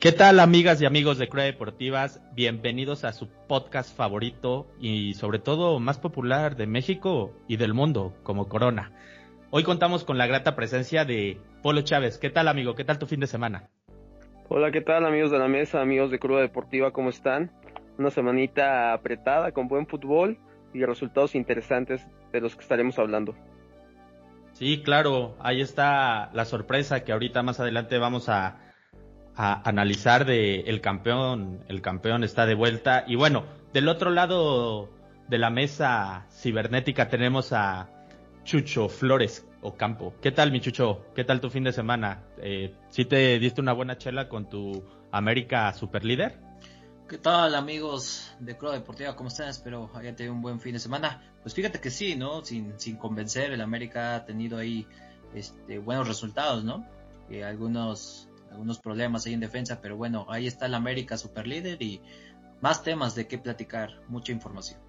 ¿Qué tal amigas y amigos de Crea Deportivas? Bienvenidos a su podcast favorito y sobre todo más popular de México y del mundo, como Corona. Hoy contamos con la grata presencia de Polo Chávez. ¿Qué tal amigo? ¿Qué tal tu fin de semana? Hola, ¿qué tal amigos de la mesa, amigos de Cruda Deportiva? ¿Cómo están? Una semanita apretada con buen fútbol y resultados interesantes de los que estaremos hablando. Sí, claro, ahí está la sorpresa que ahorita más adelante vamos a a analizar de el campeón, el campeón está de vuelta. Y bueno, del otro lado de la mesa cibernética tenemos a Chucho Flores Ocampo. ¿Qué tal, mi Chucho? ¿Qué tal tu fin de semana? Eh, ¿Sí te diste una buena chela con tu América Superlíder? ¿Qué tal, amigos de Club Deportiva? ¿Cómo están? Espero hayan tenido un buen fin de semana. Pues fíjate que sí, ¿no? Sin, sin convencer, el América ha tenido ahí este, buenos resultados, ¿no? Eh, algunos algunos problemas ahí en defensa, pero bueno, ahí está el América super líder y más temas de qué platicar, mucha información.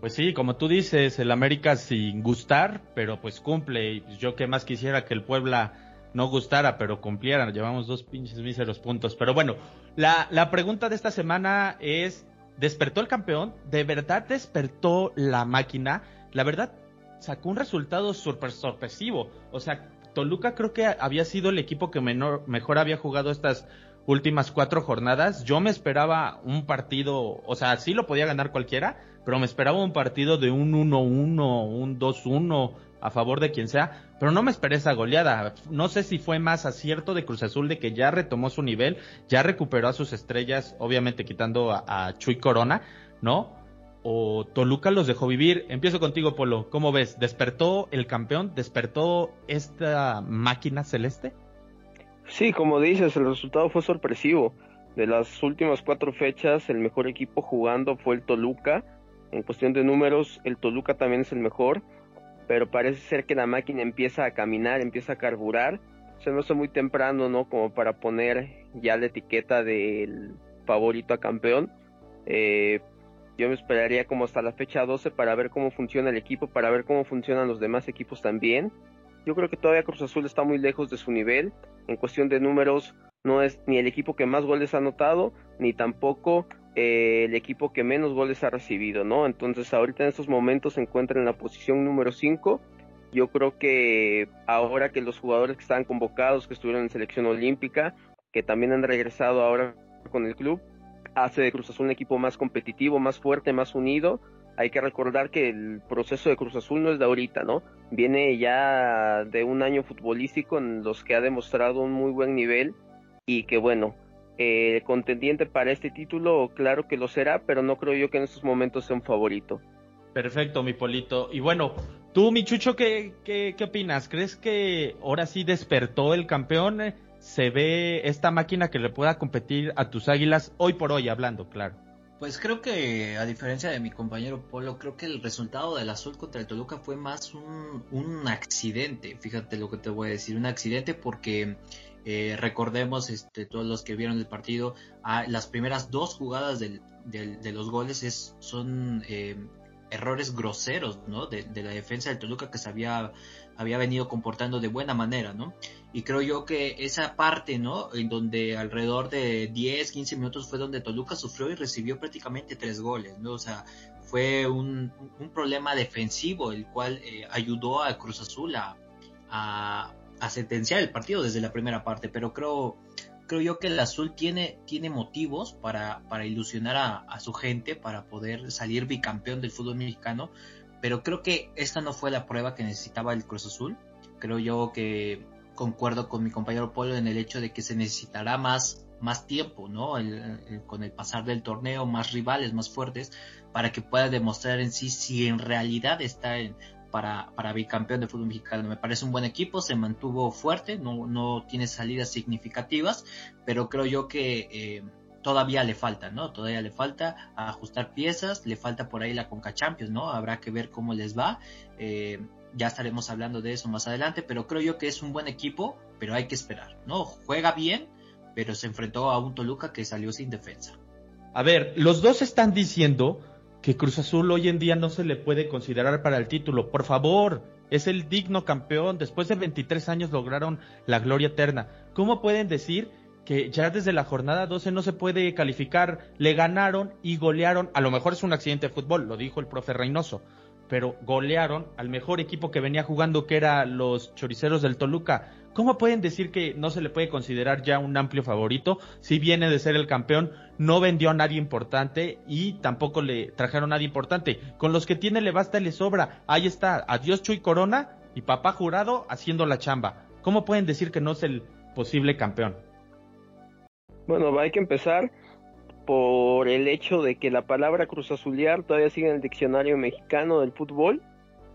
Pues sí, como tú dices, el América sin gustar, pero pues cumple. Y yo que más quisiera que el Puebla no gustara, pero cumpliera. Llevamos dos pinches míseros puntos. Pero bueno, la, la pregunta de esta semana es, ¿despertó el campeón? ¿De verdad despertó la máquina? La verdad, sacó un resultado sorpresivo. O sea, Toluca creo que había sido el equipo que menor, mejor había jugado estas últimas cuatro jornadas. Yo me esperaba un partido, o sea, sí lo podía ganar cualquiera, pero me esperaba un partido de un 1-1, un 2-1 a favor de quien sea, pero no me esperé esa goleada. No sé si fue más acierto de Cruz Azul de que ya retomó su nivel, ya recuperó a sus estrellas, obviamente quitando a, a Chuy Corona, ¿no? O Toluca los dejó vivir. Empiezo contigo, Polo. ¿Cómo ves? ¿Despertó el campeón? ¿Despertó esta máquina celeste? Sí, como dices, el resultado fue sorpresivo. De las últimas cuatro fechas, el mejor equipo jugando fue el Toluca. En cuestión de números, el Toluca también es el mejor, pero parece ser que la máquina empieza a caminar, empieza a carburar. Se me hace muy temprano, ¿no? Como para poner ya la etiqueta del favorito a campeón. Eh, yo me esperaría como hasta la fecha 12 para ver cómo funciona el equipo, para ver cómo funcionan los demás equipos también. Yo creo que todavía Cruz Azul está muy lejos de su nivel. En cuestión de números, no es ni el equipo que más goles ha anotado, ni tampoco eh, el equipo que menos goles ha recibido, ¿no? Entonces, ahorita en estos momentos se encuentra en la posición número 5. Yo creo que ahora que los jugadores que estaban convocados, que estuvieron en selección olímpica, que también han regresado ahora con el club, hace de Cruz Azul un equipo más competitivo, más fuerte, más unido. Hay que recordar que el proceso de Cruz Azul no es de ahorita, ¿no? Viene ya de un año futbolístico en los que ha demostrado un muy buen nivel y que bueno, el contendiente para este título, claro que lo será, pero no creo yo que en estos momentos sea un favorito. Perfecto, mi Polito. Y bueno, tú, mi Chucho, ¿qué, qué, qué opinas? ¿Crees que ahora sí despertó el campeón? Se ve esta máquina que le pueda competir a tus águilas hoy por hoy hablando, claro. Pues creo que, a diferencia de mi compañero Polo, creo que el resultado del azul contra el Toluca fue más un, accidente. Fíjate lo que te voy a decir, un accidente porque eh, recordemos, este, todos los que vieron el partido, ah, las primeras dos jugadas del, de los goles es, son eh, errores groseros, ¿no? De, de, la defensa del Toluca que se había, había venido comportando de buena manera, ¿no? Y creo yo que esa parte, ¿no? En donde alrededor de 10, 15 minutos fue donde Toluca sufrió y recibió prácticamente tres goles, ¿no? O sea, fue un, un problema defensivo el cual eh, ayudó a Cruz Azul a, a, a sentenciar el partido desde la primera parte, pero creo creo yo que el azul tiene, tiene motivos para, para ilusionar a, su gente, para poder salir bicampeón del fútbol mexicano, pero creo que esta no fue la prueba que necesitaba el Cruz Azul. Creo yo que concuerdo con mi compañero Polo en el hecho de que se necesitará más, más tiempo, ¿no? con el pasar del torneo, más rivales, más fuertes, para que pueda demostrar en sí si en realidad está en, para, para bicampeón de fútbol mexicano. Me parece un buen equipo, se mantuvo fuerte, no, no tiene salidas significativas, pero creo yo que eh, todavía le falta, ¿no? Todavía le falta ajustar piezas, le falta por ahí la Conca Champions, ¿no? Habrá que ver cómo les va. Eh, ya estaremos hablando de eso más adelante, pero creo yo que es un buen equipo, pero hay que esperar, ¿no? Juega bien, pero se enfrentó a un Toluca que salió sin defensa. A ver, los dos están diciendo que Cruz Azul hoy en día no se le puede considerar para el título. Por favor, es el digno campeón. Después de 23 años lograron la gloria eterna. ¿Cómo pueden decir que ya desde la jornada 12 no se puede calificar. Le ganaron y golearon. A lo mejor es un accidente de fútbol, lo dijo el profe Reynoso. Pero golearon al mejor equipo que venía jugando, que era los choriceros del Toluca. ¿Cómo pueden decir que no se le puede considerar ya un amplio favorito si viene de ser el campeón? No vendió a nadie importante y tampoco le trajeron a nadie importante. Con los que tiene le basta y le sobra. Ahí está, adiós Chuy Corona y papá jurado haciendo la chamba. ¿Cómo pueden decir que no es el posible campeón? Bueno, hay que empezar por el hecho de que la palabra Cruz Azulear todavía sigue en el diccionario mexicano del fútbol.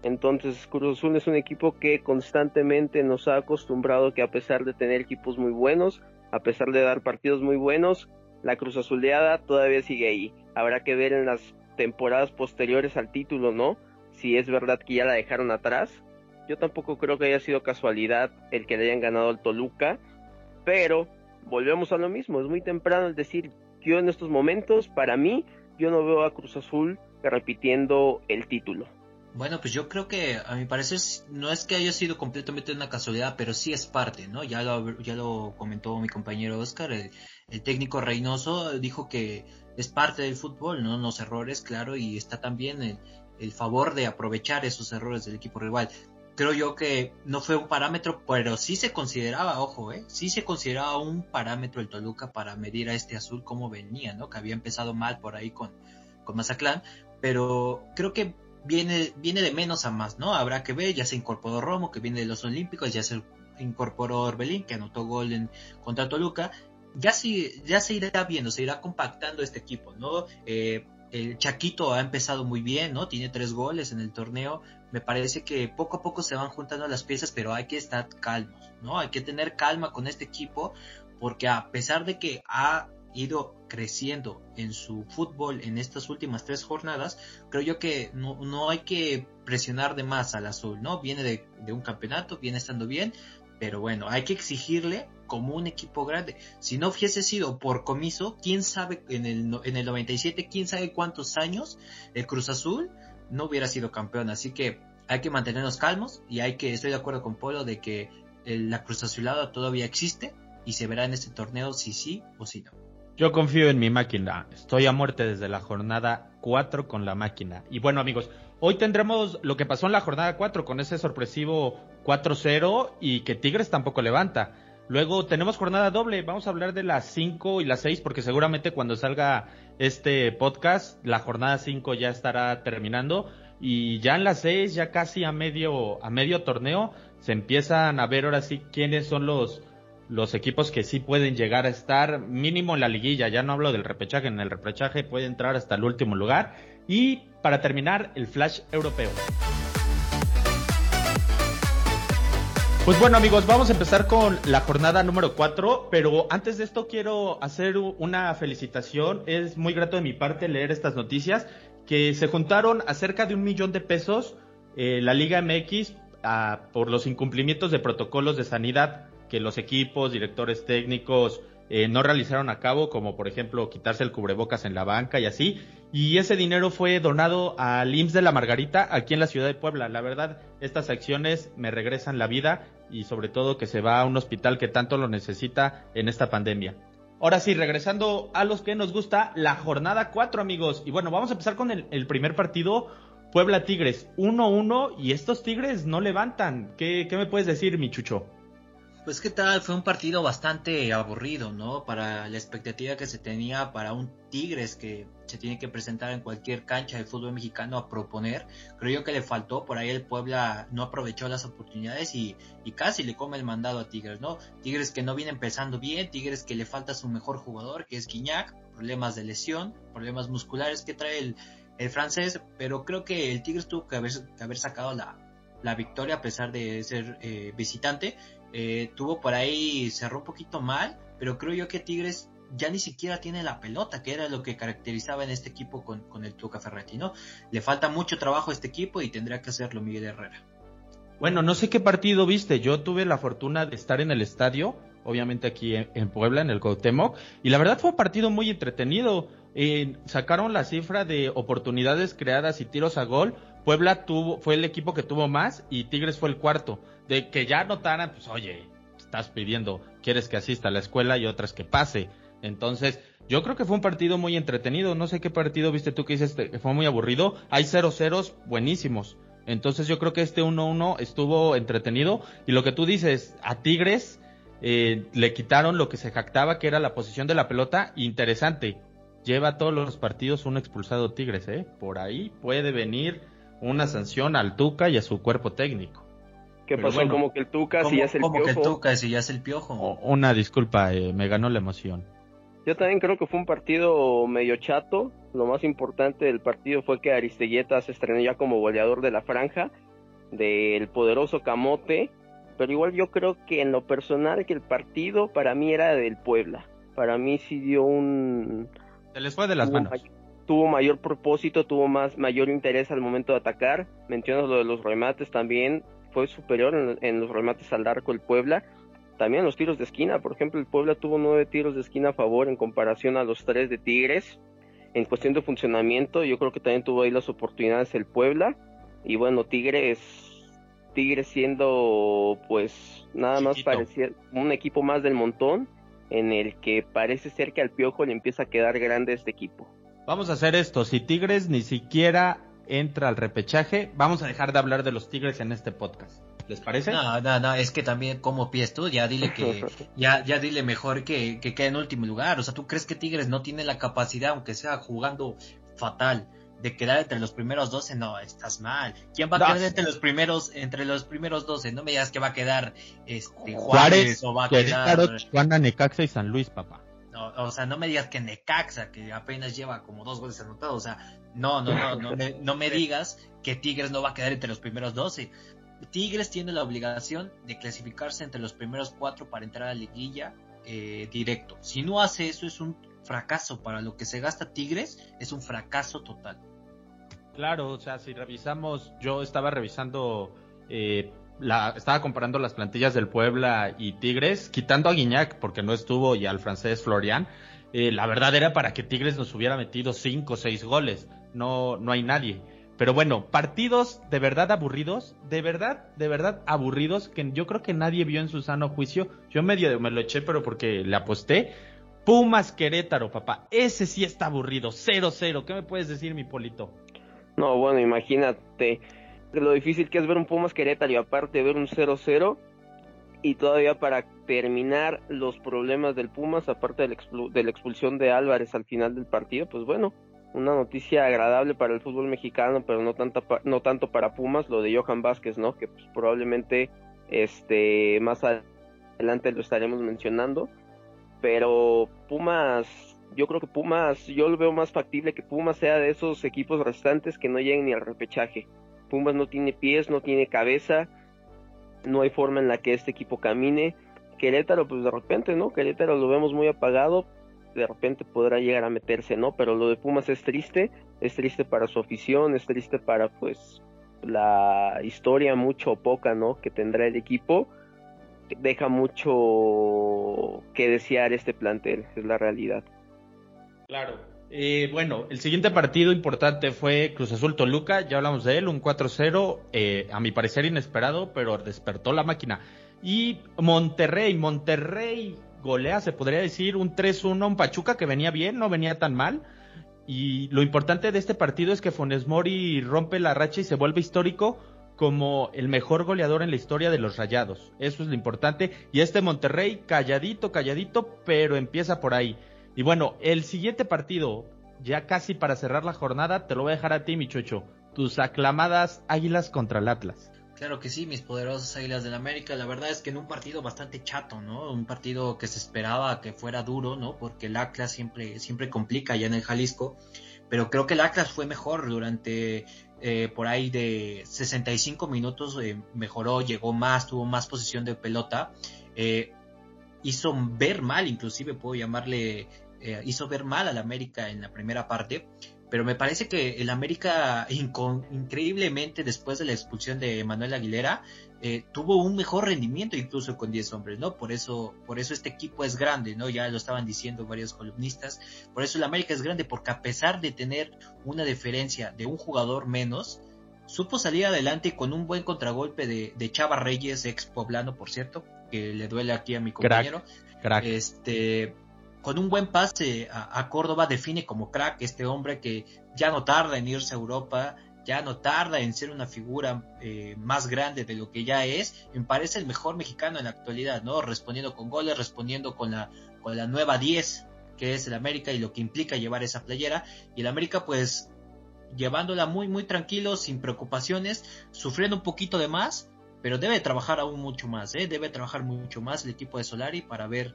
Entonces Cruz Azul es un equipo que constantemente nos ha acostumbrado que a pesar de tener equipos muy buenos, a pesar de dar partidos muy buenos, la Cruz Azuleada todavía sigue ahí. Habrá que ver en las temporadas posteriores al título, ¿no? Si es verdad que ya la dejaron atrás. Yo tampoco creo que haya sido casualidad el que le hayan ganado al Toluca, pero volvemos a lo mismo, es muy temprano el decir, yo en estos momentos, para mí, yo no veo a Cruz Azul repitiendo el título. Bueno, pues yo creo que a mi parecer no es que haya sido completamente una casualidad, pero sí es parte, ¿no? Ya lo, ya lo comentó mi compañero Oscar, el, técnico Reynoso dijo que es parte del fútbol, ¿no? Los errores, claro, y está también el, el favor de aprovechar esos errores del equipo rival creo yo que no fue un parámetro, pero sí se consideraba, ojo, ¿eh? sí se consideraba un parámetro el Toluca para medir a este azul cómo venía, ¿no? Que había empezado mal por ahí con, con Mazatlán, pero creo que viene, viene de menos a más, ¿no? Habrá que ver, ya se incorporó Romo, que viene de los Olímpicos, ya se incorporó Orbelín, que anotó gol en, contra Toluca, ya se, ya se irá viendo, se irá compactando este equipo, ¿no? Eh, el Chaquito ha empezado muy bien, ¿no? Tiene tres goles en el torneo, me parece que poco a poco se van juntando las piezas, pero hay que estar calmos, ¿no? Hay que tener calma con este equipo, porque a pesar de que ha ido creciendo en su fútbol en estas últimas tres jornadas, creo yo que no, hay que presionar de más al azul, ¿no? Viene de, de un campeonato, viene estando bien, pero bueno, hay que exigirle como un equipo grande. Si no hubiese sido por comiso, quién sabe en el, en el 97, quién sabe cuántos años el Cruz Azul no hubiera sido campeón. Así que hay que mantenernos calmos y hay que, estoy de acuerdo con Polo de que la Cruz Azulada todavía existe y se verá en este torneo si sí o si no. Yo confío en mi máquina. Estoy a muerte desde la jornada 4 con la máquina. Y bueno, amigos, hoy tendremos lo que pasó en la jornada 4 con ese sorpresivo 4-0 y que Tigres tampoco levanta. Luego tenemos jornada doble. Vamos a hablar de las 5 y las 6 porque seguramente cuando salga este podcast, la jornada 5 ya estará terminando y ya en las 6, ya casi a medio a medio torneo, se empiezan a ver ahora sí quiénes son los los equipos que sí pueden llegar a estar mínimo en la liguilla, ya no hablo del repechaje, en el repechaje puede entrar hasta el último lugar y para terminar el flash europeo. Pues bueno amigos, vamos a empezar con la jornada número 4, pero antes de esto quiero hacer una felicitación. Es muy grato de mi parte leer estas noticias, que se juntaron a cerca de un millón de pesos eh, la Liga MX por los incumplimientos de protocolos de sanidad que los equipos, directores técnicos eh, no realizaron a cabo, como por ejemplo quitarse el cubrebocas en la banca y así. Y ese dinero fue donado al IMSS de la Margarita aquí en la ciudad de Puebla. La verdad, estas acciones me regresan la vida y sobre todo que se va a un hospital que tanto lo necesita en esta pandemia. Ahora sí, regresando a los que nos gusta, la jornada 4, amigos. Y bueno, vamos a empezar con el, primer partido. Puebla Tigres 1-1 y estos Tigres no levantan. ¿Qué, ¿Qué me puedes decir, mi chucho? Pues qué tal, fue un partido bastante aburrido, ¿no? Para la expectativa que se tenía para un Tigres que se tiene que presentar en cualquier cancha de fútbol mexicano a proponer. Creo yo que le faltó, por ahí el Puebla no aprovechó las oportunidades y, casi le come el mandado a Tigres, ¿no? Tigres que no viene empezando bien, Tigres que le falta su mejor jugador, que es Guiñac, problemas de lesión, problemas musculares que trae el, el francés, pero creo que el Tigres tuvo que haber, sacado la, la victoria a pesar de ser eh, visitante eh, tuvo por ahí, cerró un poquito mal, pero creo yo que Tigres ya ni siquiera tiene la pelota, que era lo que caracterizaba en este equipo con, con el Tuca Ferretti, ¿no? Le falta mucho trabajo a este equipo y tendría que hacerlo Miguel Herrera. Bueno, no sé qué partido viste, yo tuve la fortuna de estar en el estadio, obviamente aquí en, Puebla, en el Cuauhtémoc, y la verdad fue un partido muy entretenido. Eh, sacaron la cifra de oportunidades creadas y tiros a gol. Puebla tuvo, fue el equipo que tuvo más y Tigres fue el cuarto de que ya anotaran, pues oye, estás pidiendo. quieres que asista a la escuela y otras que pase. Entonces, yo creo que fue un partido muy entretenido. No sé qué partido viste tú que dices que fue muy aburrido. Hay 0 ceros buenísimos. Entonces yo creo que este 1-1 estuvo entretenido. Y lo que tú dices, a Tigres eh, le quitaron lo que se jactaba, que era la posición de la pelota. Interesante. Lleva todos los partidos un expulsado Tigres, ¿eh? Por ahí puede venir una sanción al Tuca y a su cuerpo técnico. ¿Qué pasó? como que el Tuca si ya es el como que el Tuca si ya es el piojo. una disculpa, eh, me ganó la emoción. Yo también creo que fue un partido medio chato. Lo más importante del partido fue que Aristeguieta se estrenó ya como goleador de la franja del poderoso Camote. Pero igual yo creo que en lo personal que el partido para mí era del Puebla. Para mí sí dio un... Se les fue de las manos. Tuvo mayor propósito, tuvo más mayor interés al momento de atacar. Mencionas lo de los remates también. Fue superior en, en los remates al arco el Puebla también los tiros de esquina, por ejemplo, el Puebla tuvo nueve tiros de esquina a favor en comparación a los tres de Tigres. En cuestión de funcionamiento, yo creo que también tuvo ahí las oportunidades el Puebla. Y bueno, Tigres, Tigres siendo pues nada más parecía un equipo más del montón, en el que parece ser que al Piojo le empieza a quedar grande este equipo. Vamos a hacer esto, si Tigres ni siquiera entra al repechaje, vamos a dejar de hablar de los Tigres en este podcast. ¿Les parece? No, no, no, es que también como pies tú, ya dile que, ya, ya dile mejor que, que quede en último lugar. O sea, ¿tú crees que Tigres no tiene la capacidad, aunque sea jugando fatal, de quedar entre los primeros 12? No, estás mal. ¿Quién va a quedar entre los primeros, entre los primeros 12? No me digas que va a quedar este, Juárez, o va a quedar... Necaxa y San Luis, papá. No, o sea, no me digas que Necaxa, que apenas lleva como dos goles anotados, o sea, no, no, no, no, me, no me digas que Tigres no va a quedar entre los primeros 12. Tigres tiene la obligación de clasificarse entre los primeros cuatro para entrar a la liguilla eh, directo. Si no hace eso es un fracaso para lo que se gasta Tigres, es un fracaso total. Claro, o sea, si revisamos, yo estaba revisando, eh, estaba comparando las plantillas del Puebla y Tigres, quitando a Guiñac porque no estuvo y al francés Florian. Eh, la verdad era para que Tigres nos hubiera metido cinco o seis goles. No, no hay nadie. Pero bueno, partidos de verdad aburridos, de verdad, de verdad aburridos, que yo creo que nadie vio en su sano juicio. Yo medio me lo eché, pero porque le aposté. Pumas Querétaro, papá. Ese sí está aburrido. 0-0. ¿Qué me puedes decir, mi polito? No, bueno, imagínate lo difícil que es ver un Pumas Querétaro y aparte ver un 0-0. Y todavía para terminar los problemas del Pumas, aparte de la expulsión de Álvarez al final del partido, pues bueno, una noticia agradable para el fútbol mexicano, pero no tanto, no tanto para Pumas, lo de Johan Vázquez, ¿no? Que pues, probablemente este, más adelante lo estaremos mencionando. Pero Pumas, yo creo que Pumas, yo lo veo más factible que Pumas sea de esos equipos restantes que no lleguen ni al repechaje. Pumas no tiene pies, no tiene cabeza, no hay forma en la que este equipo camine. Querétaro, pues de repente, ¿no? Querétaro lo vemos muy apagado, de repente podrá llegar a meterse, ¿no? Pero lo de Pumas es triste, es triste para su afición, es triste para pues la historia mucho o poca, ¿no? Que tendrá el equipo. Deja mucho que desear este plantel, es la realidad. Claro. Eh, bueno, el siguiente partido importante fue Cruz Azul Toluca, ya hablamos de él, un 4-0, eh, a mi parecer inesperado, pero despertó la máquina. Y Monterrey, Monterrey golea, se podría decir, un 3-1, un Pachuca que venía bien, no venía tan mal. Y lo importante de este partido es que Funes Mori rompe la racha y se vuelve histórico como el mejor goleador en la historia de los Rayados. Eso es lo importante. Y este Monterrey, calladito, calladito, pero empieza por ahí. Y bueno, el siguiente partido, ya casi para cerrar la jornada, te lo voy a dejar a ti, mi chocho. Tus aclamadas Águilas contra el Atlas. Claro que sí, mis poderosas Águilas del América. La verdad es que en un partido bastante chato, ¿no? Un partido que se esperaba que fuera duro, ¿no? Porque el Atlas siempre, siempre complica ya en el Jalisco. Pero creo que el Atlas fue mejor durante eh, por ahí de 65 minutos. Eh, mejoró, llegó más, tuvo más posición de pelota. Eh, hizo ver mal, inclusive puedo llamarle, hizo ver mal al América en la primera parte pero me parece que el América increíblemente después de la expulsión de Manuel Aguilera eh, tuvo un mejor rendimiento incluso con 10 hombres, ¿no? Por eso, por eso este equipo es grande, ¿no? Ya lo estaban diciendo varios columnistas, por eso el América es grande, porque a pesar de tener una diferencia de un jugador menos, supo salir adelante con un buen contragolpe de, de Chava Reyes, ex poblano, por cierto, que le duele aquí a mi compañero. Este, con un buen pase a, Córdoba define como crack este hombre que ya no tarda en irse a Europa, ya no tarda en ser una figura eh, más grande de lo que ya es. Me parece el mejor mexicano en la actualidad, ¿no? Respondiendo con goles, respondiendo con la, con la nueva 10 que es el América y lo que implica llevar esa playera. Y el América, pues, llevándola muy, muy tranquilo, sin preocupaciones, sufriendo un poquito de más, pero debe trabajar aún mucho más, ¿eh? debe trabajar mucho más el equipo de Solari para ver,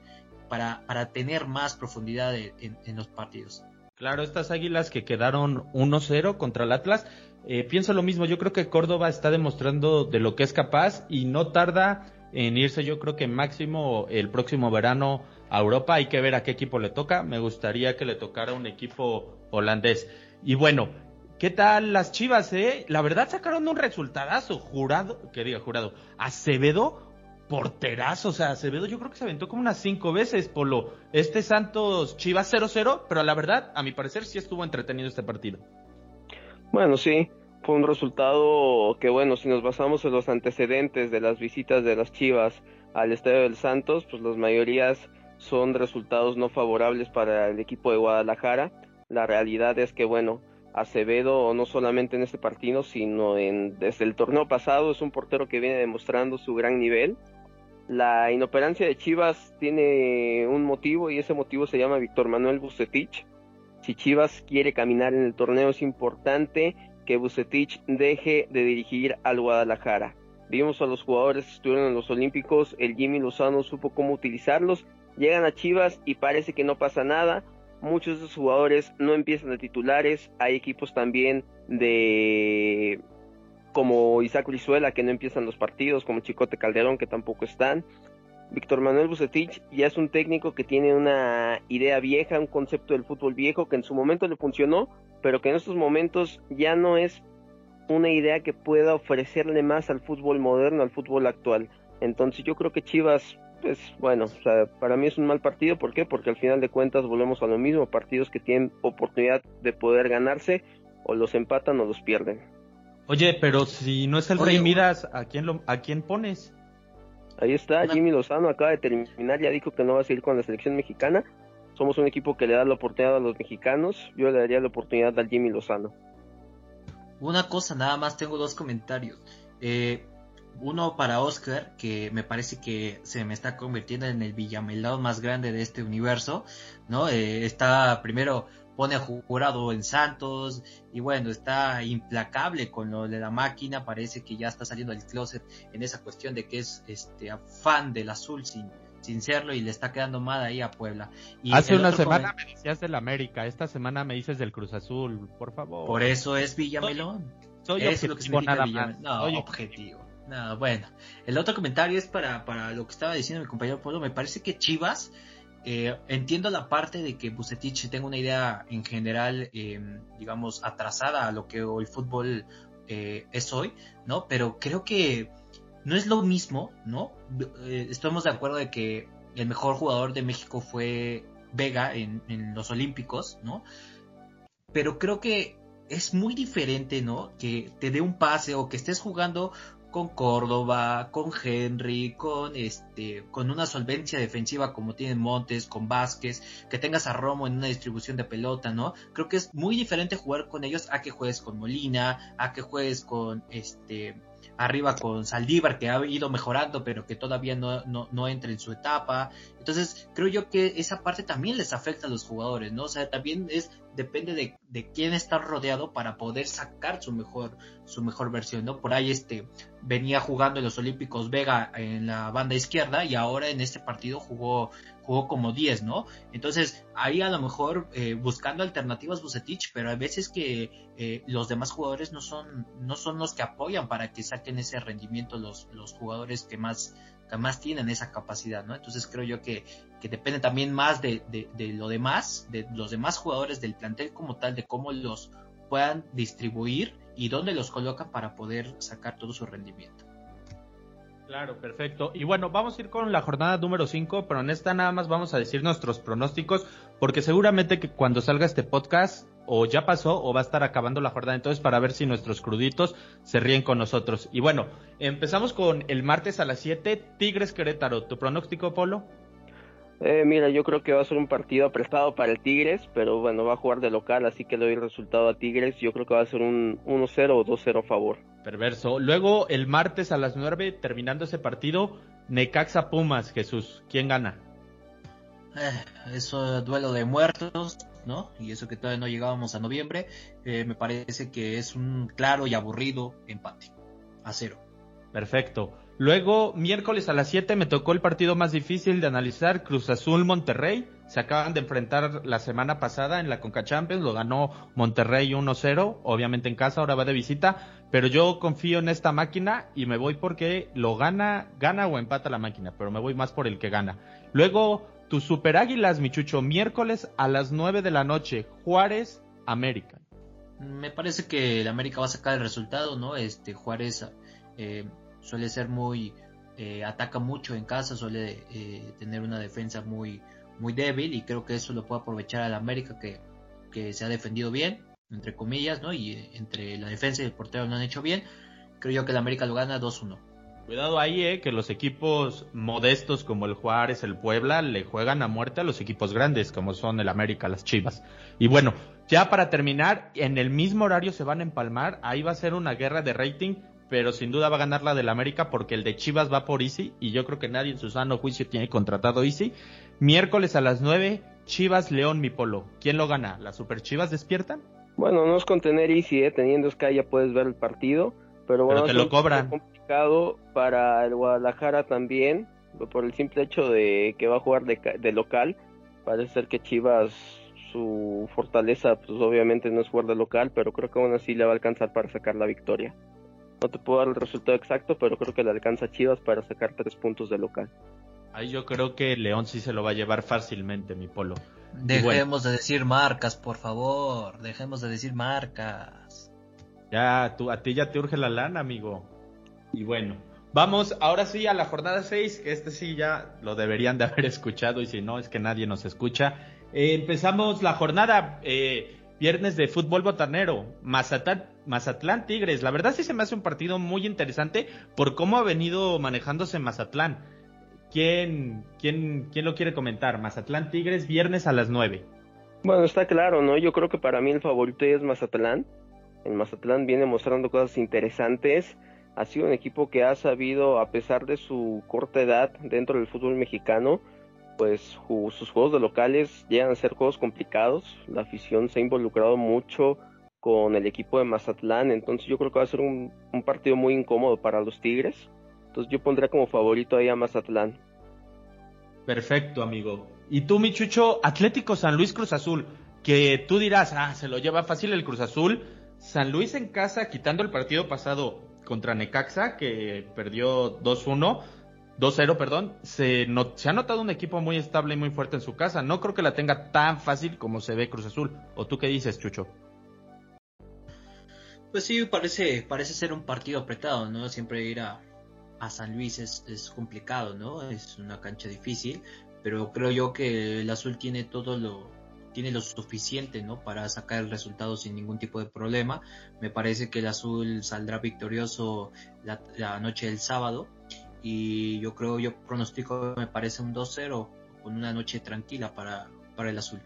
para, para tener más profundidad en, los partidos. Claro, estas águilas que quedaron 1-0 contra el Atlas, eh, pienso lo mismo, yo creo que Córdoba está demostrando de lo que es capaz y no tarda en irse, yo creo que máximo el próximo verano a Europa, hay que ver a qué equipo le toca, me gustaría que le tocara un equipo holandés. Y bueno, ¿Qué tal las Chivas, eh? La verdad sacaron un resultadazo. Jurado, que diga jurado, Acevedo, porterazo. O sea, Acevedo yo creo que se aventó como unas cinco veces, Polo. Este Santos Chivas 0-0, pero la verdad, a mi parecer, sí estuvo entretenido este partido. Bueno, sí, fue un resultado que, bueno, si nos basamos en los antecedentes de las visitas de las Chivas al Estadio del Santos, pues las mayorías son resultados no favorables para el equipo de Guadalajara. La realidad es que, bueno, Acevedo no solamente en este partido, sino desde el torneo pasado es un portero que viene demostrando su gran nivel. La inoperancia de Chivas tiene un motivo y ese motivo se llama Víctor Manuel Bucetich. Si Chivas quiere caminar en el torneo es importante que Bucetich deje de dirigir al Guadalajara. Vimos a los jugadores que estuvieron en los Olímpicos, el Jimmy Lozano supo cómo utilizarlos, llegan a Chivas y parece que no pasa nada, muchos de esos jugadores no empiezan de titulares, hay equipos también de como Isaac Rizuela que no empiezan los partidos, como Chicote Calderón que tampoco están. Víctor Manuel Bucetich ya es un técnico que tiene una idea vieja, un concepto del fútbol viejo que en su momento le funcionó, pero que en estos momentos ya no es una idea que pueda ofrecerle más al fútbol moderno, al fútbol actual. Entonces yo creo que Chivas pues bueno, o sea, para mí es un mal partido, ¿por qué? Porque al final de cuentas volvemos a lo mismo, partidos que tienen oportunidad de poder ganarse, o los empatan o los pierden. Oye, pero si no es el Rey Midas, ¿a quién, lo, ¿a quién pones? Ahí está, Jimmy Lozano acaba de terminar, ya dijo que no va a seguir con la selección mexicana. Somos un equipo que le da la oportunidad a los mexicanos, yo le daría la oportunidad al Jimmy Lozano. Una cosa, nada más tengo dos comentarios. Eh, uno para Oscar, que me parece que se me está convirtiendo en el villamelado más grande de este universo, ¿no? Eh, está primero pone a jurado en Santos y bueno, está implacable con lo de la máquina, parece que ya está saliendo del closet en esa cuestión de que es este fan del azul sin, sin serlo y le está quedando mal ahí a Puebla. Y Hace una semana me decías del América, esta semana me dices del Cruz Azul, por favor. Por eso es Villamelón. Soy, es lo que significa Villamelón. No, objetivo. No, bueno. El otro comentario es para, para lo que estaba diciendo mi compañero Polo. Me parece que Chivas, eh, entiendo la parte de que Bucetich tenga una idea en general, em, digamos, atrasada a lo que el fútbol eh, es hoy, ¿no? Pero creo que no es lo mismo, ¿no? Eh, estamos de acuerdo de que el mejor jugador de México fue Vega en, en los Olímpicos, ¿no? Pero creo que es muy diferente, ¿no? Que te dé un pase o que estés jugando con Córdoba, con Henry, con este, con una solvencia defensiva como tienen Montes, con Vázquez, que tengas a Romo en una distribución de pelota, ¿no? Creo que es muy diferente jugar con ellos a que juegues con Molina, a que juegues con este arriba con Saldívar que ha ido mejorando pero que todavía no, no, no, entra en su etapa. Entonces creo yo que esa parte también les afecta a los jugadores, ¿no? O sea, también es depende de, de quién está rodeado para poder sacar su mejor, su mejor versión, ¿no? Por ahí este venía jugando en los Olímpicos Vega en la banda izquierda y ahora en este partido jugó jugó como 10, ¿no? Entonces, ahí a lo mejor eh, buscando alternativas Bucetich, pero hay veces que eh, los demás jugadores no son, no son los que apoyan para que saquen ese rendimiento los, los jugadores que más, que más tienen esa capacidad, ¿no? Entonces creo yo que, que depende también más de, de, de lo demás, de los demás jugadores del plantel como tal, de cómo los puedan distribuir y dónde los colocan para poder sacar todo su rendimiento. Claro, perfecto. Y bueno, vamos a ir con la jornada número 5, pero en esta nada más vamos a decir nuestros pronósticos, porque seguramente que cuando salga este podcast o ya pasó o va a estar acabando la jornada. Entonces, para ver si nuestros cruditos se ríen con nosotros. Y bueno, empezamos con el martes a las 7, Tigres Querétaro. ¿Tu pronóstico, Polo? Eh, mira, yo creo que va a ser un partido prestado para el Tigres, pero bueno, va a jugar de local, así que le doy el resultado a Tigres. Yo creo que va a ser un 1-0 o 2-0 a favor. Perverso. Luego, el martes a las 9, terminando ese partido, Necaxa Pumas, Jesús. ¿Quién gana? Eh, eso duelo de muertos, Y eso que todavía no llegábamos a noviembre, eh, me parece que es un claro y aburrido empate. A cero. Perfecto. Luego, miércoles a las 7 me tocó el partido más difícil de analizar, Cruz Azul Monterrey. Se acaban de enfrentar la semana pasada en la Conca lo ganó Monterrey 1-0, obviamente en casa, ahora va de visita, pero yo confío en esta máquina y me voy porque lo gana, gana o empata la máquina, pero me voy más por el que gana. Luego, tus Super Águilas, Michucho, miércoles a las 9 de la noche, Juárez, América. Me parece que el América va a sacar el resultado, ¿no? Este Juárez eh, suele ser muy, eh, ataca mucho en casa, suele eh, tener una defensa muy, muy débil y creo que eso lo puede aprovechar al América que, que se ha defendido bien, entre comillas, ¿no? Y eh, entre la defensa y el portero lo han hecho bien. Creo yo que el América lo gana 2-1. Cuidado ahí, eh, que los equipos modestos como el Juárez, el Puebla, le juegan a muerte a los equipos grandes como son el América, las Chivas. Y bueno, ya para terminar, en el mismo horario se van a empalmar, ahí va a ser una guerra de rating pero sin duda va a ganar la del América porque el de Chivas va por Easy y yo creo que nadie en su sano juicio tiene contratado Easy. Miércoles a las 9, Chivas León mi polo. ¿Quién lo gana? ¿Las Super Chivas despiertan? Bueno, no es con tener Easy, ¿eh? teniendo Sky ya puedes ver el partido, pero bueno, te lo cobran. complicado para el Guadalajara también, por el simple hecho de que va a jugar de, de local. Parece ser que Chivas su fortaleza, pues obviamente no es jugar de local, pero creo que aún así le va a alcanzar para sacar la victoria. No te puedo dar el resultado exacto, pero creo que le alcanza a Chivas para sacar tres puntos de local. Ahí yo creo que León sí se lo va a llevar fácilmente, mi polo. Dejemos de decir marcas, por favor. Dejemos de decir marcas. Ya, tú, a ti ya te urge la lana, amigo. Y bueno, vamos ahora sí a la jornada 6, que este sí ya lo deberían de haber escuchado y si no es que nadie nos escucha. Eh, empezamos la jornada. Eh, Viernes de fútbol botanero, Mazatlán, Mazatlán Tigres. La verdad sí se me hace un partido muy interesante por cómo ha venido manejándose Mazatlán. ¿Quién, quién, quién lo quiere comentar? Mazatlán Tigres, viernes a las 9. Bueno, está claro, ¿no? Yo creo que para mí el favorito es Mazatlán. El Mazatlán viene mostrando cosas interesantes. Ha sido un equipo que ha sabido, a pesar de su corta edad dentro del fútbol mexicano, pues sus juegos de locales llegan a ser juegos complicados. La afición se ha involucrado mucho con el equipo de Mazatlán, entonces yo creo que va a ser un, partido muy incómodo para los Tigres. Entonces yo pondría como favorito ahí a Mazatlán. Perfecto, amigo. Y tú, Michucho, Atlético San Luis Cruz Azul, que tú dirás, ah, se lo lleva fácil el Cruz Azul. San Luis en casa, quitando el partido pasado contra Necaxa, que perdió 2-1 2-0, perdón, se, se ha notado un equipo muy estable y muy fuerte en su casa. No creo que la tenga tan fácil como se ve Cruz Azul. ¿O tú qué dices, Chucho? Pues sí, parece, parece ser un partido apretado, ¿no? Siempre ir a, a San Luis es, es, complicado, ¿no? Es una cancha difícil, pero creo yo que el azul tiene todo lo, tiene lo suficiente, ¿no? Para sacar el resultado sin ningún tipo de problema. Me parece que el azul saldrá victorioso la, la noche del sábado y yo creo, yo pronostico, me parece un 2-0 con una noche tranquila para, para el azul.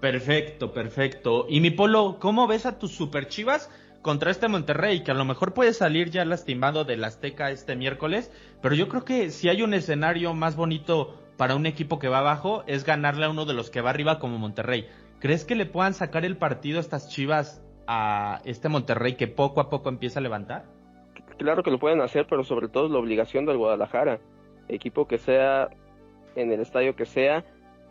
Perfecto, perfecto. Y mi Polo, ¿cómo ves a tus super chivas contra este Monterrey? Que a lo mejor puede salir ya lastimado del Azteca este miércoles, pero yo creo que si hay un escenario más bonito para un equipo que va abajo es ganarle a uno de los que va arriba como Monterrey. ¿Crees que le puedan sacar el partido a estas chivas a este Monterrey que poco a poco empieza a levantar? claro que lo pueden hacer, pero sobre todo es la obligación del Guadalajara. Equipo que sea, en el estadio que sea,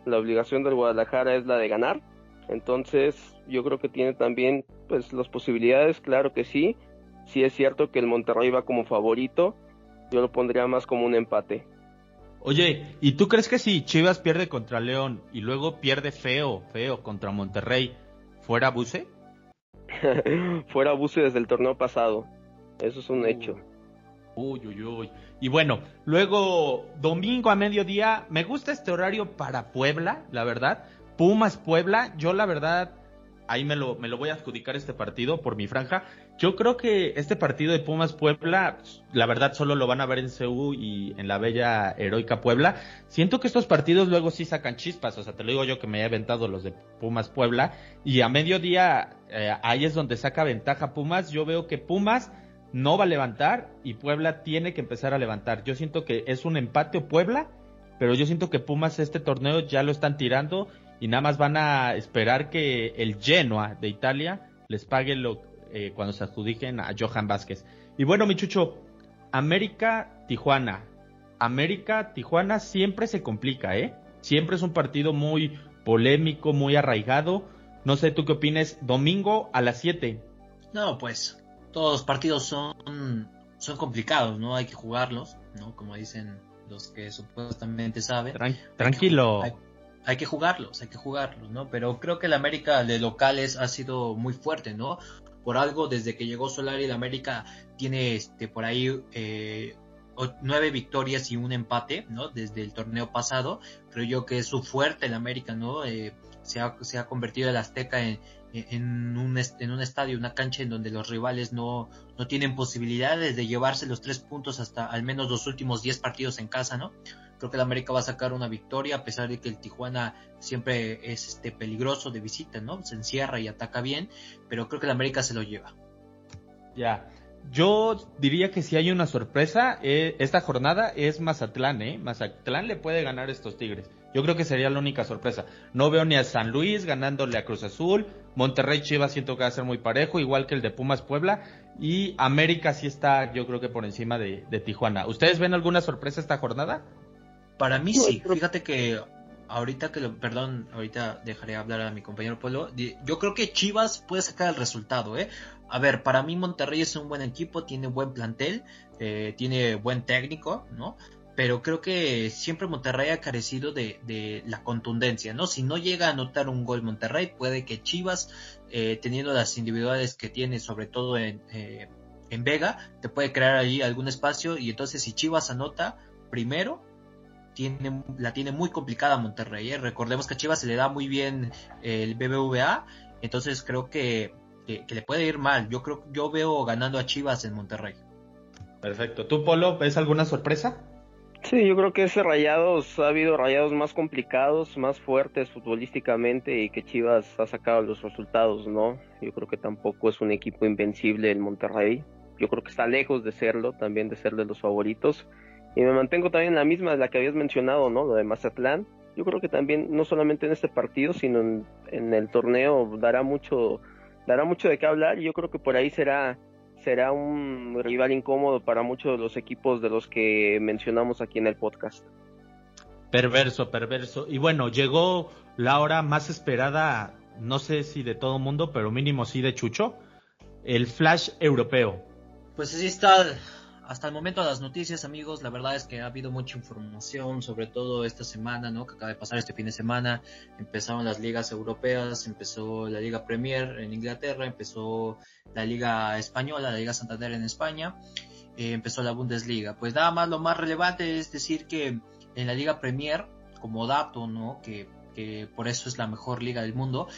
la obligación del Guadalajara es la de ganar. Entonces, yo creo que tiene también pues las posibilidades, claro que sí. Sí es cierto que el Monterrey va como favorito, yo lo pondría más como un empate. Oye, ¿y tú crees que si Chivas pierde contra León y luego pierde feo, feo contra Monterrey, fuera Buse? fuera Buse desde el torneo pasado. Eso es un hecho. Uy, uy, uy. Y bueno, luego domingo a mediodía, me gusta este horario para Puebla, la verdad. Pumas Puebla, yo la verdad ahí me lo, me lo voy a adjudicar este partido por mi franja. Yo creo que este partido de Pumas Puebla, la verdad solo lo van a ver en CU y en la bella heroica Puebla. Siento que estos partidos luego sí sacan chispas, o sea, te lo digo yo que me he aventado los de Pumas Puebla y a mediodía eh, ahí es donde saca ventaja Pumas. Yo veo que Pumas no va a levantar y Puebla tiene que empezar a levantar. Yo siento que es un empate Puebla, pero yo siento que Pumas este torneo ya lo están tirando y nada más van a esperar que el Genoa de Italia les pague lo, eh, cuando se adjudiquen a Johan Vázquez. Y bueno, mi chucho, América Tijuana. América Tijuana siempre se complica, ¿eh? Siempre es un partido muy polémico, muy arraigado. No sé tú qué opines. Domingo a las 7. No, pues todos los partidos son, son complicados, ¿no? Hay que jugarlos, ¿no? Como dicen los que supuestamente saben. tranquilo hay que jugarlos, hay que jugarlos, ¿no? Pero creo que el América de locales ha sido muy fuerte, ¿no? Por algo, desde que llegó Solari, el América tiene este, por ahí eh, nueve victorias y un empate, ¿no? Desde el torneo pasado. Creo yo que es su fuerte el América, ¿no? Eh, se, ha, se ha convertido el Azteca en, en, un, en un estadio, una cancha en donde los rivales no, no tienen posibilidades de llevarse los tres puntos hasta al menos los últimos diez partidos en casa, ¿no? Creo que el América va a sacar una victoria, a pesar de que el Tijuana siempre es este peligroso de visita, ¿no? Se encierra y ataca bien, pero creo que el América se lo lleva. Ya. Yo diría que si hay una sorpresa, eh, esta jornada es Mazatlán, ¿eh? Mazatlán le puede ganar a estos Tigres. Yo creo que sería la única sorpresa. No veo ni a San Luis ganándole a Cruz Azul. Monterrey Chivas siento que va a ser muy parejo, igual que el de Pumas Puebla. Y América sí está, yo creo que por encima de, de Tijuana. ¿Ustedes ven alguna sorpresa esta jornada? Para mí sí, fíjate que ahorita que lo, perdón, ahorita dejaré hablar a mi compañero Polo, yo creo que Chivas puede sacar el resultado, ¿eh? A ver, para mí Monterrey es un buen equipo, tiene buen plantel, eh, tiene buen técnico, ¿no? Pero creo que siempre Monterrey ha carecido de, la contundencia, ¿no? Si no llega a anotar un gol Monterrey, puede que Chivas, eh, teniendo las individuales que tiene, sobre todo en, eh, en Vega, te puede crear ahí algún espacio y entonces si Chivas anota primero, la tiene muy complicada Monterrey. ¿eh? Recordemos que a Chivas se le da muy bien el BBVA, entonces creo que, le puede ir mal. Yo creo yo veo ganando a Chivas en Monterrey. Perfecto. ¿Tú, Polo, ves alguna sorpresa? Sí, yo creo que ese Rayados ha habido Rayados más complicados, más fuertes futbolísticamente y que Chivas ha sacado los resultados, ¿no? Yo creo que tampoco es un equipo invencible el Monterrey. Yo creo que está lejos de serlo, también de ser de los favoritos. Y me mantengo también en la misma, la que habías mencionado, ¿no? Lo de Mazatlán. Yo creo que también, no solamente en este partido, sino en, el torneo, dará mucho, dará mucho de qué hablar. Y yo creo que por ahí será, será un rival incómodo para muchos de los equipos de los que mencionamos aquí en el podcast. Perverso, perverso. Y bueno, llegó la hora más esperada, no sé si de todo mundo, pero mínimo sí de Chucho, el flash europeo. Pues así está hasta el momento las noticias, amigos, la verdad es que ha habido mucha información, sobre todo esta semana, ¿no? Que acaba de pasar este fin de semana. Empezaron las ligas europeas, empezó la Liga Premier en Inglaterra, empezó la Liga Española, la Liga Santander en España, eh, empezó la Bundesliga. Pues nada más lo más relevante es decir que en la Liga Premier, como dato, ¿no? Que, que por eso es la mejor liga del mundo,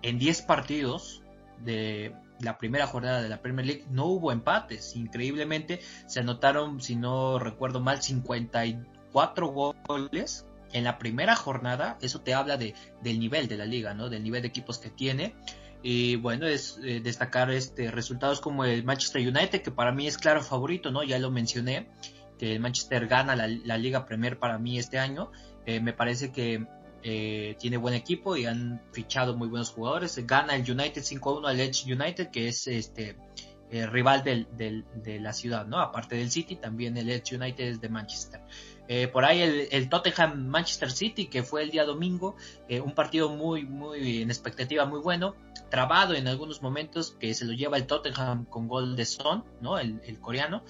en 10 partidos de la primera jornada de la Premier League no hubo empates. Increíblemente se anotaron, si no recuerdo mal, 54 goles en la primera jornada. Eso te habla de, del nivel de la liga, ¿no? Del nivel de equipos que tiene. Y bueno, es eh, destacar este resultados como el Manchester United, que para mí es claro favorito, ¿no? Ya lo mencioné, que el Manchester gana la, Liga Premier para mí este año. Eh, me parece que eh, tiene buen equipo y han fichado muy buenos jugadores. Gana el United 5-1 al Edge United, que es este eh, rival del, de la ciudad, ¿no? Aparte del City, también el Edge United es de Manchester. Eh, por ahí el, Tottenham Manchester City, que fue el día domingo, un partido muy, muy en expectativa muy bueno, trabado en algunos momentos, que se lo lleva el Tottenham con gol de Son, ¿no? El, el coreano.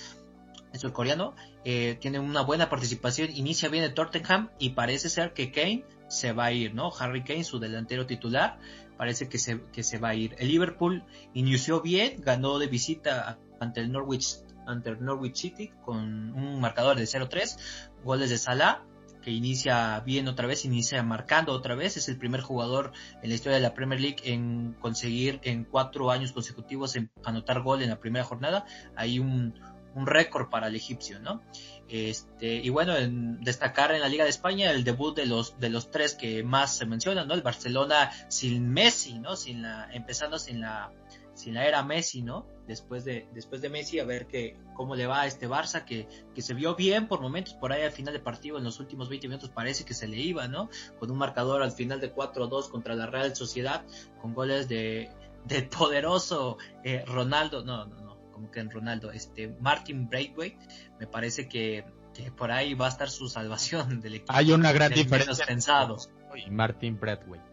El coreano, tiene una buena participación, inicia bien el Tottenham y parece ser que Kane se va a ir, ¿no? Harry Kane, su delantero titular, parece que se, que se va a ir. El Liverpool inició bien, ganó de visita ante el Norwich, ante el Norwich City con un marcador de 0-3, goles de Salah, que inicia bien otra vez, inicia marcando otra vez, es el primer jugador en la historia de la Premier League en conseguir en cuatro años consecutivos en anotar gol en la primera jornada, hay un, un récord para el egipcio, ¿no? Este, y bueno, en destacar en la Liga de España el debut de los, de los tres que más se mencionan, ¿no? El Barcelona sin Messi, ¿no? Sin la, empezando sin la, sin la era Messi, ¿no? Después de, después de Messi, a ver que, cómo le va a este Barça, que, que se vio bien por momentos, por ahí al final del partido, en los últimos 20 minutos parece que se le iba, ¿no? Con un marcador al final de 4-2 contra la Real Sociedad, con goles de, del poderoso eh, Ronaldo, no, no, no, como que en Ronaldo, este, Martin Braithwaite, me parece que, que por ahí va a estar su salvación del equipo. Hay una gran diferencia. Menos pensado. Y Martin Braithwaite.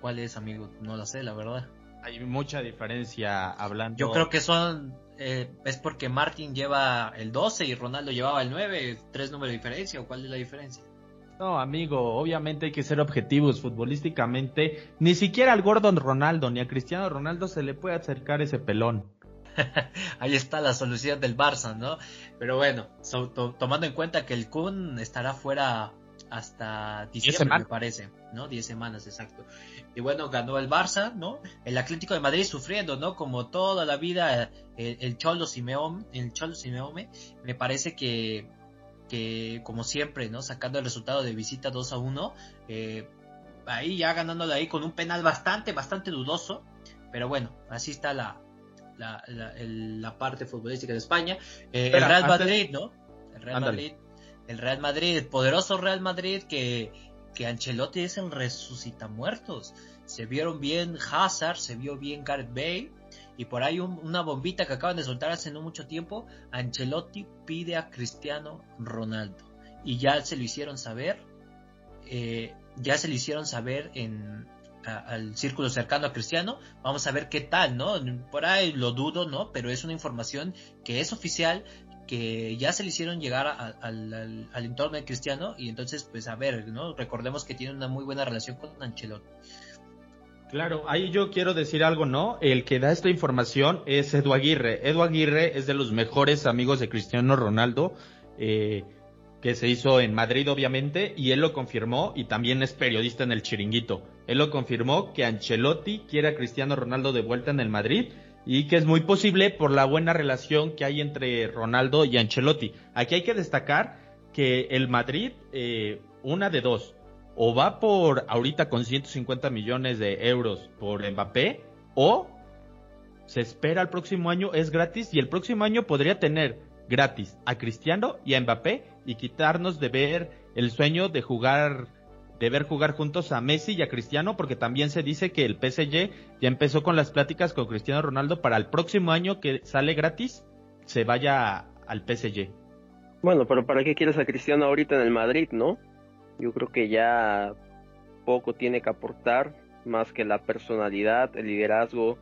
¿Cuál es, amigo? No lo sé, la verdad. Hay mucha diferencia hablando. Yo creo que son. Eh, es porque Martin lleva el 12 y Ronaldo llevaba el 9. ¿Tres números de diferencia o cuál es la diferencia? No, amigo, obviamente hay que ser objetivos futbolísticamente. Ni siquiera al Gordon Ronaldo ni a Cristiano Ronaldo se le puede acercar ese pelón. Ahí está la solución del Barça, ¿no? Pero bueno, so, to, tomando en cuenta que el Kun estará fuera hasta diciembre, me parece, ¿no? Diez semanas, exacto. Y bueno, ganó el Barça, ¿no? El Atlético de Madrid sufriendo, ¿no? Como toda la vida, el, el Cholo Simeone, el Cholo Simeone, me parece que, que como siempre, ¿no? Sacando el resultado de visita 2 a 1, eh, ahí ya ganándole ahí con un penal bastante, bastante dudoso, pero bueno, así está la, la, la, el, la parte futbolística de España. Eh, Espera, el Real Madrid. ¿no? El Real. Madrid el Real Madrid, el poderoso Real Madrid que, que Ancelotti es el resucita muertos. Se vieron bien Hazard, se vio bien Gareth Bale y por ahí un, una bombita que acaban de soltar hace no mucho tiempo, Ancelotti pide a Cristiano Ronaldo y ya se lo hicieron saber, eh, ya se lo hicieron saber en al círculo cercano a Cristiano, vamos a ver qué tal, ¿no? Por ahí lo dudo, ¿no? Pero es una información que es oficial, que ya se le hicieron llegar al, al, entorno de Cristiano y entonces pues a ver, ¿no? Recordemos que tiene una muy buena relación con Ancelotti. Claro, ahí yo quiero decir algo, ¿no? El que da esta información es Edu Aguirre. Edu Aguirre es de los mejores amigos de Cristiano Ronaldo, eh, que se hizo en Madrid, obviamente, y él lo confirmó y también es periodista en el Chiringuito. Él lo confirmó que Ancelotti quiere a Cristiano Ronaldo de vuelta en el Madrid y que es muy posible por la buena relación que hay entre Ronaldo y Ancelotti. Aquí hay que destacar que el Madrid, eh, una de dos, o va por ahorita con 150 millones de euros por Mbappé, o se espera el próximo año, es gratis, y el próximo año podría tener gratis a Cristiano y a Mbappé y quitarnos de ver el sueño de jugar de ver jugar juntos a Messi y a Cristiano, porque también se dice que el PSG ya empezó con las pláticas con Cristiano Ronaldo para el próximo año que sale gratis, se vaya al PSG. Bueno, pero ¿para qué quieres a Cristiano ahorita en el Madrid, no? Yo creo que ya poco tiene que aportar, más que la personalidad, el liderazgo,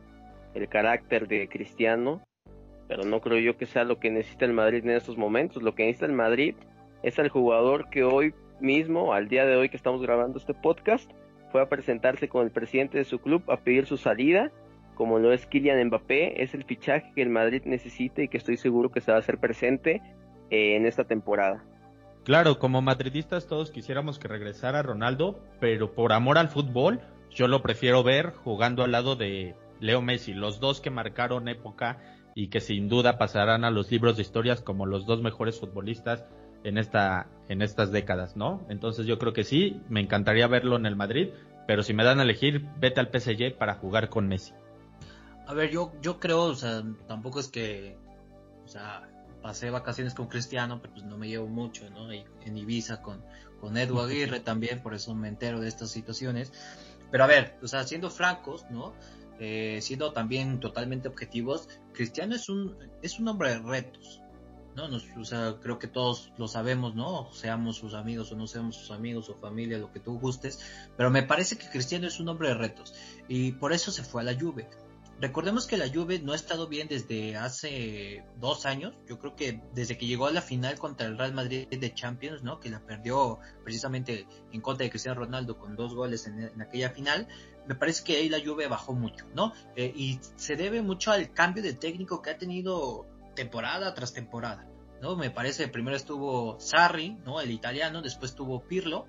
el carácter de Cristiano, pero no creo yo que sea lo que necesita el Madrid en estos momentos. Lo que necesita el Madrid es el jugador que hoy mismo, al día de hoy que estamos grabando este podcast, fue a presentarse con el presidente de su club a pedir su salida, como lo es Kylian Mbappé, es el fichaje que el Madrid necesita y que estoy seguro que se va a hacer presente eh, en esta temporada. Claro, como madridistas todos quisiéramos que regresara Ronaldo, pero por amor al fútbol, yo lo prefiero ver jugando al lado de Leo Messi, los dos que marcaron época y que sin duda pasarán a los libros de historias como los dos mejores futbolistas en esta en estas décadas, ¿no? Entonces yo creo que sí, me encantaría verlo en el Madrid, pero si me dan a elegir, vete al PSG para jugar con Messi. A ver, yo yo creo, o sea, tampoco es que o sea, pasé vacaciones con Cristiano, pero pues no me llevo mucho, ¿no? Y en Ibiza con con Edu Aguirre también, por eso me entero de estas situaciones. Pero a ver, o sea, siendo francos, ¿no? Eh, siendo también totalmente objetivos, Cristiano es un es un hombre de retos, ¿no? Nos, o sea, creo que todos lo sabemos, ¿no? Seamos sus amigos o no seamos sus amigos o familia, lo que tú gustes, pero me parece que Cristiano es un hombre de retos y por eso se fue a la Juve. Recordemos que la Juve no ha estado bien desde hace dos años. Yo creo que desde que llegó a la final contra el Real Madrid de Champions, ¿no? Que la perdió precisamente en contra de Cristiano Ronaldo con dos goles en, aquella final. Me parece que ahí la Juve bajó mucho, ¿no? Eh, y se debe mucho al cambio de técnico que ha tenido temporada tras temporada. ¿no? Me parece primero estuvo Sarri, ¿no? El italiano, después estuvo Pirlo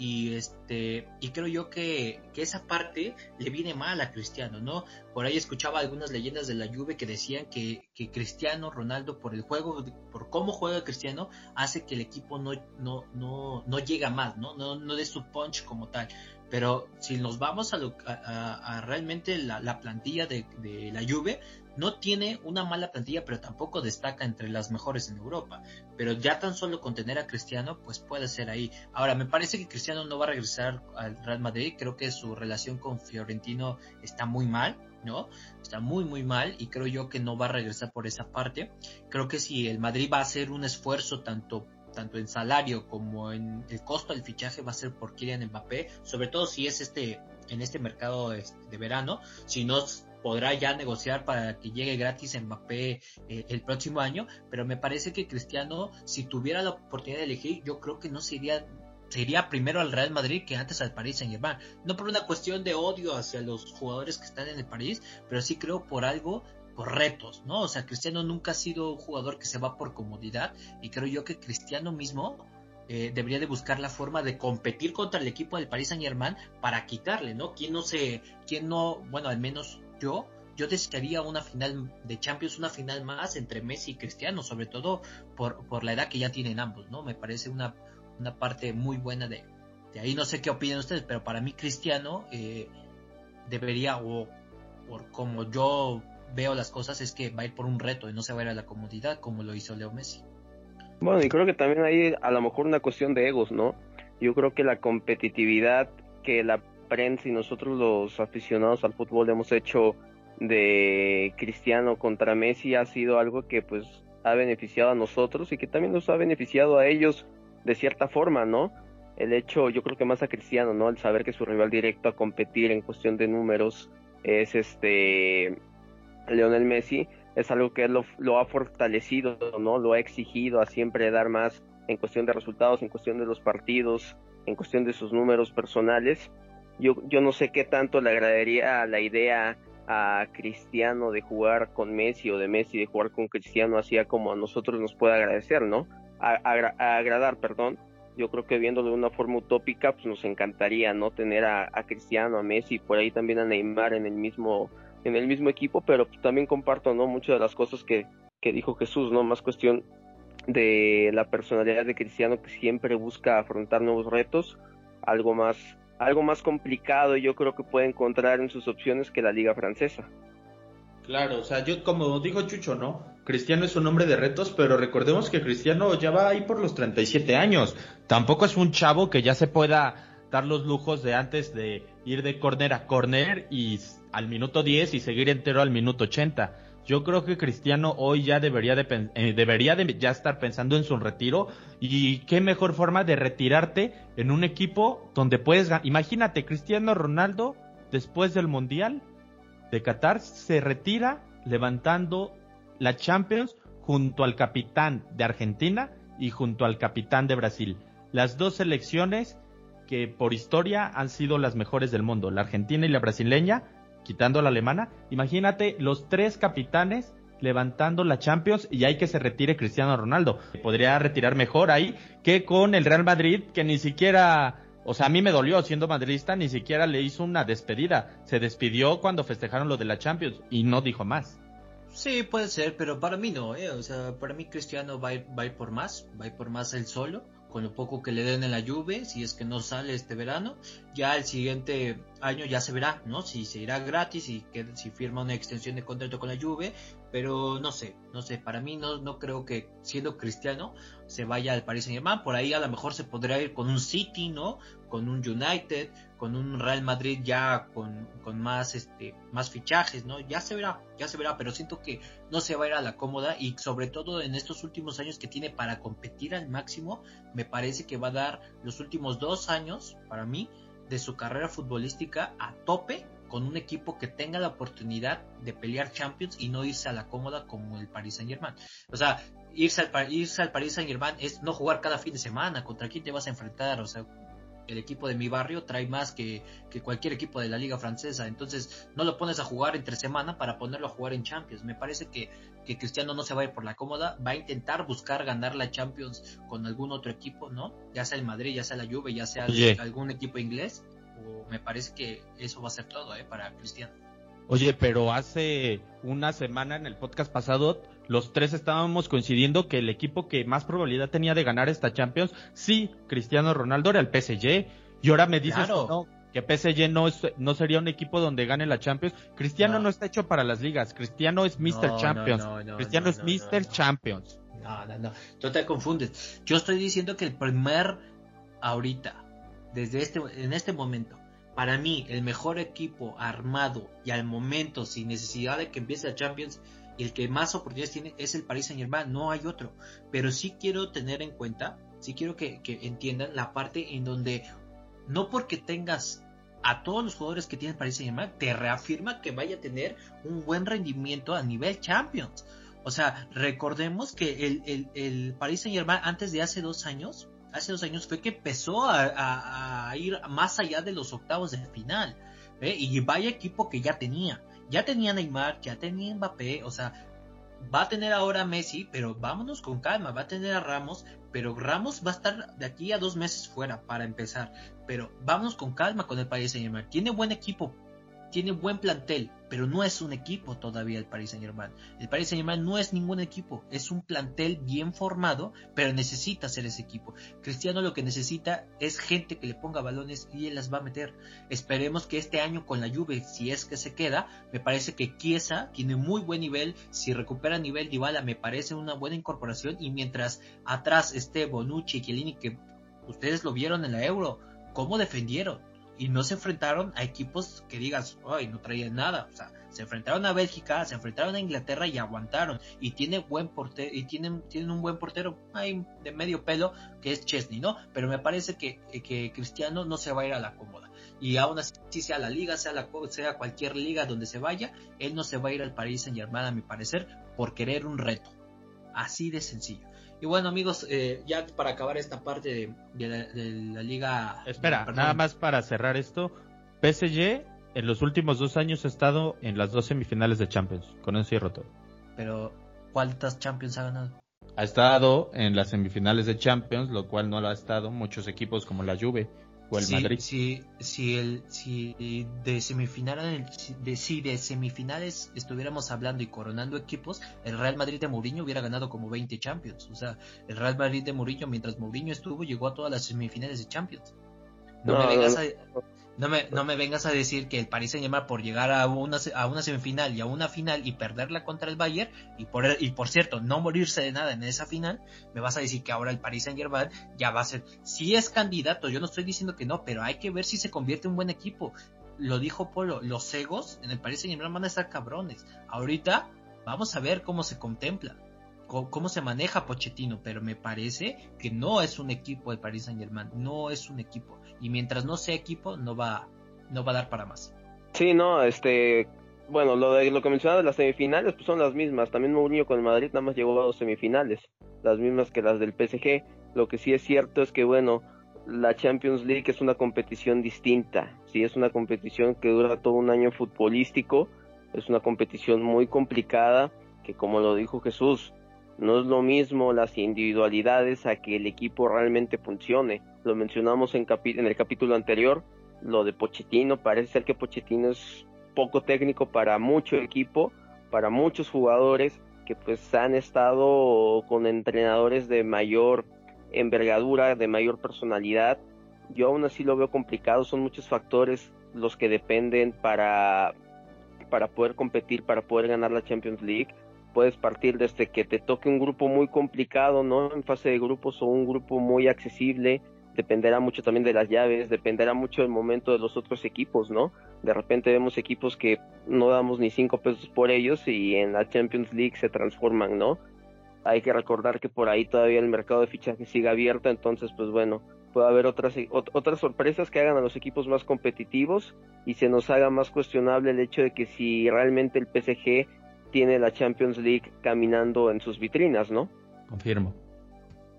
y este y creo yo que, esa parte le viene mal a Cristiano, ¿no? Por ahí escuchaba algunas leyendas de la Juve que decían que, que Cristiano Ronaldo por el juego, por cómo juega Cristiano, hace que el equipo no, no, no, no llega más, ¿no? No, no dé su punch como tal. Pero si nos vamos a, a, realmente la, la plantilla de, de, la Juve, no tiene una mala plantilla, pero tampoco destaca entre las mejores en Europa. Pero ya tan solo con tener a Cristiano, pues puede ser ahí. Ahora, me parece que Cristiano no va a regresar al Real Madrid. Creo que su relación con Fiorentino está muy mal, ¿no? Está muy, muy mal y creo yo que no va a regresar por esa parte. Creo que si el Madrid va a hacer un esfuerzo tanto tanto en salario como en el costo del fichaje va a ser por Kylian Mbappé, sobre todo si es este en este mercado de verano, si no podrá ya negociar para que llegue gratis Mbappé eh, el próximo año, pero me parece que Cristiano, si tuviera la oportunidad de elegir, yo creo que no sería sería primero al Real Madrid que antes al París Saint Germain. No por una cuestión de odio hacia los jugadores que están en el París, pero sí creo por algo, retos, ¿no? O sea, Cristiano nunca ha sido un jugador que se va por comodidad y creo yo que Cristiano mismo eh, debería de buscar la forma de competir contra el equipo del Paris Saint Germain para quitarle, ¿no? Quien no se, quien no, bueno, al menos yo, yo desearía una final de Champions, una final más entre Messi y Cristiano, sobre todo por, por la edad que ya tienen ambos, ¿no? Me parece una, una parte muy buena de, de ahí. No sé qué opinan ustedes, pero para mí Cristiano eh, debería, o por como yo veo las cosas, es que va a ir por un reto y no se va a ir a la comodidad como lo hizo Leo Messi. Bueno, y creo que también hay a lo mejor una cuestión de egos, ¿no? Yo creo que la competitividad que la prensa y nosotros los aficionados al fútbol hemos hecho de Cristiano contra Messi ha sido algo que pues ha beneficiado a nosotros y que también nos ha beneficiado a ellos de cierta forma, ¿no? El hecho, yo creo que más a Cristiano, ¿no? El saber que su rival directo a competir en cuestión de números es este Leonel Messi, es algo que lo, lo ha fortalecido, ¿no? Lo ha exigido a siempre dar más en cuestión de resultados, en cuestión de los partidos, en cuestión de sus números personales yo, yo no sé qué tanto le agradaría la idea a Cristiano de jugar con Messi o de Messi de jugar con Cristiano así como a nosotros nos puede agradecer, ¿no? A, agradar, perdón. Yo creo que viéndolo de una forma utópica, pues nos encantaría, ¿no? Tener a, Cristiano, a Messi, por ahí también a Neymar en el mismo, en el mismo equipo, pero también comparto, ¿no? Muchas de las cosas que, que dijo Jesús, ¿no? Más cuestión de la personalidad de Cristiano que siempre busca afrontar nuevos retos, algo más algo más complicado yo creo que puede encontrar en sus opciones que la liga francesa. Claro, o sea, yo como dijo Chucho, ¿no? Cristiano es un hombre de retos, pero recordemos que Cristiano ya va ahí por los 37 años. Tampoco es un chavo que ya se pueda dar los lujos de antes de ir de corner a corner y al minuto 10 y seguir entero al minuto 80 yo creo que Cristiano hoy ya debería de, eh, debería de ya estar pensando en su retiro y qué mejor forma de retirarte en un equipo donde puedes imagínate Cristiano Ronaldo después del Mundial de Qatar se retira levantando la Champions junto al capitán de Argentina y junto al capitán de Brasil. Las dos selecciones que por historia han sido las mejores del mundo, la argentina y la brasileña, quitando la alemana, imagínate los tres capitanes levantando la Champions y hay que se retire Cristiano Ronaldo. Podría retirar mejor ahí que con el Real Madrid, que ni siquiera, o sea, a mí me dolió siendo madridista, ni siquiera le hizo una despedida. Se despidió cuando festejaron lo de la Champions y no dijo más. Sí, puede ser, pero para mí no, ¿eh? O sea, para mí Cristiano va a ir, va por más, va a ir por más él solo con lo poco que le den en la lluvia, si es que no sale este verano, ya el siguiente año ya se verá, ¿no? Si se irá gratis y que si firma una extensión de contrato con la Juve, pero no sé, no sé, para mí no, no creo que siendo cristiano se vaya al Paris Saint Germain, por ahí a lo mejor se podría ir con un City, ¿no? Con un United, con un Real Madrid ya con, con más este más fichajes, ¿no? Ya se verá, ya se verá, pero siento que no se va a ir a la cómoda y sobre todo en estos últimos años que tiene para competir al máximo, me parece que va a dar los últimos dos años para mí de su carrera futbolística a tope con un equipo que tenga la oportunidad de pelear Champions y no irse a la cómoda como el Paris Saint Germain. O sea, irse al, irse al Paris Saint Germain es no jugar cada fin de semana, contra quién te vas a enfrentar, o sea, el equipo de mi barrio trae más que, cualquier equipo de la liga francesa, entonces no lo pones a jugar entre semana para ponerlo a jugar en Champions. Me parece que, que Cristiano no se va a ir por la cómoda, va a intentar buscar ganar la Champions con algún otro equipo, ¿no? Ya sea el Madrid, ya sea la Juve, ya sea algún equipo inglés, o me parece que eso va a ser todo, ¿eh? Para Cristiano. Oye, pero hace una semana en el podcast pasado los tres estábamos coincidiendo que el equipo que más probabilidad tenía de ganar esta Champions, sí, Cristiano Ronaldo era el PSG. Y ahora me dices que PSG no, no sería un equipo donde gane la Champions. Cristiano no, está hecho para las ligas. Cristiano es Mr. Champions. Cristiano es Mr. Champions. No, no, no. Tú te confundes. Yo estoy diciendo que el primer ahorita, desde este, en este momento, para mí, el mejor equipo armado y al momento, sin necesidad de que empiece la Champions, el que más oportunidades tiene es el Paris Saint Germain, no hay otro. Pero sí quiero tener en cuenta, sí quiero que, entiendan la parte en donde no porque tengas a todos los jugadores que tiene el Paris Saint Germain, te reafirma que vaya a tener un buen rendimiento a nivel Champions. O sea, recordemos que el, el, Paris Saint Germain antes de hace dos años hace dos años fue que empezó a, ir más allá de los octavos de final. Y vaya equipo que ya tenía. Ya tenía Neymar, ya tenía Mbappé, o sea, va a tener ahora a Messi, pero vámonos con calma, va a tener a Ramos, pero Ramos va a estar de aquí a dos meses fuera para empezar. Pero vámonos con calma con el Paris Saint Germain. Tiene buen equipo, tiene buen plantel, pero no es un equipo todavía el Paris Saint Germain. El Paris Saint Germain no es ningún equipo, es un plantel bien formado, pero necesita ser ese equipo. Cristiano lo que necesita es gente que le ponga balones y él las va a meter. Esperemos que este año con la Juve, si es que se queda, me parece que Chiesa tiene muy buen nivel, si recupera nivel Dybala me parece una buena incorporación y mientras atrás esté Bonucci y que ustedes lo vieron en la Euro, cómo defendieron y no se enfrentaron a equipos que digas, ay, no traían nada, o sea, se enfrentaron a Bélgica, se enfrentaron a Inglaterra y aguantaron y tiene buen portero y tienen tienen un buen portero ahí de medio pelo que es Chesney, ¿no? Pero me parece que, que Cristiano no se va a ir a la cómoda y aún así sea la liga, sea la sea cualquier liga donde se vaya, él no se va a ir al Paris Saint-Germain a mi parecer por querer un reto. Así de sencillo. Y bueno, amigos, eh, ya para acabar esta parte de, la, liga. Espera, nada más para cerrar esto. PSG en los últimos dos años ha estado en las dos semifinales de Champions. Con eso cierro todo. Pero, ¿cuántas Champions ha ganado? Ha estado en las semifinales de Champions, lo cual no lo ha estado muchos equipos como la Juve o el Madrid. Si, si, el, si de semifinales, de, si de semifinales estuviéramos hablando y coronando equipos, el Real Madrid de Mourinho hubiera ganado como 20 Champions. O sea, el Real Madrid de Mourinho, mientras Mourinho estuvo, llegó a todas las semifinales de Champions. No, me vengas a, no me, no me vengas a decir que el Paris Saint Germain por llegar a una, a una semifinal y a una final y perderla contra el Bayern y por, y por cierto no morirse de nada en esa final, me vas a decir que ahora el Paris Saint Germain ya va a ser, si es candidato, yo no estoy diciendo que no, pero hay que ver si se convierte en un buen equipo. Lo dijo Polo, los egos en el Paris Saint Germain van a estar cabrones. Ahorita vamos a ver cómo se contempla cómo se maneja Pochettino, pero me parece que no es un equipo el Paris Saint Germain, no es un equipo. Y mientras no sea equipo, no va, no va a dar para más. Sí, no, este, bueno, lo de lo que mencionaba de las semifinales, pues son las mismas. También Mourinho con el Madrid nada más llegó a dos semifinales, las mismas que las del PSG. Lo que sí es cierto es que, bueno, la Champions League es una competición distinta. Sí, es una competición que dura todo un año futbolístico. Es una competición muy complicada que, como lo dijo Jesús, no es lo mismo las individualidades a que el equipo realmente funcione. Lo mencionamos en, en el capítulo anterior, lo de Pochettino. Parece ser que Pochettino es poco técnico para mucho equipo, para muchos jugadores que pues han estado con entrenadores de mayor envergadura, de mayor personalidad. Yo aún así lo veo complicado, son muchos factores los que dependen para, para poder competir, para poder ganar la Champions League puedes partir desde que te toque un grupo muy complicado, ¿no? En fase de grupos o un grupo muy accesible, dependerá mucho también de las llaves, dependerá mucho del momento de los otros equipos, ¿no? De repente vemos equipos que no damos ni cinco pesos por ellos y en la Champions League se transforman, ¿no? Hay que recordar que por ahí todavía el mercado de fichajes sigue abierto, entonces pues bueno, puede haber otras, otras sorpresas que hagan a los equipos más competitivos y se nos haga más cuestionable el hecho de que si realmente el PSG tiene la Champions League caminando en sus vitrinas, ¿no? Confirmo.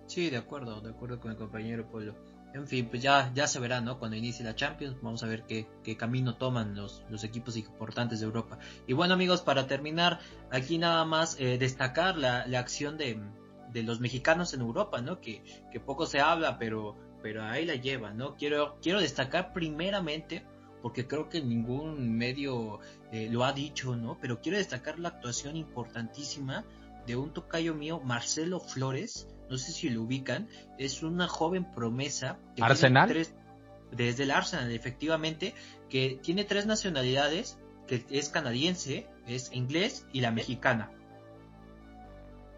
Sí, de acuerdo, de acuerdo con el compañero Polo. En fin, pues ya, ya se verá, ¿no? Cuando inicie la Champions, vamos a ver qué, qué camino toman los, los, equipos importantes de Europa. Y bueno, amigos, para terminar, aquí nada más eh, destacar la, la acción de, de, los mexicanos en Europa, ¿no? Que, que, poco se habla, pero, pero ahí la lleva, ¿no? Quiero, quiero destacar primeramente, porque creo que ningún medio eh, lo ha dicho, ¿no? Pero quiero destacar la actuación importantísima de un tocayo mío, Marcelo Flores, no sé si lo ubican, es una joven promesa. ¿Arsenal? desde el Arsenal, efectivamente, que tiene tres nacionalidades, que es canadiense, es inglés y la mexicana.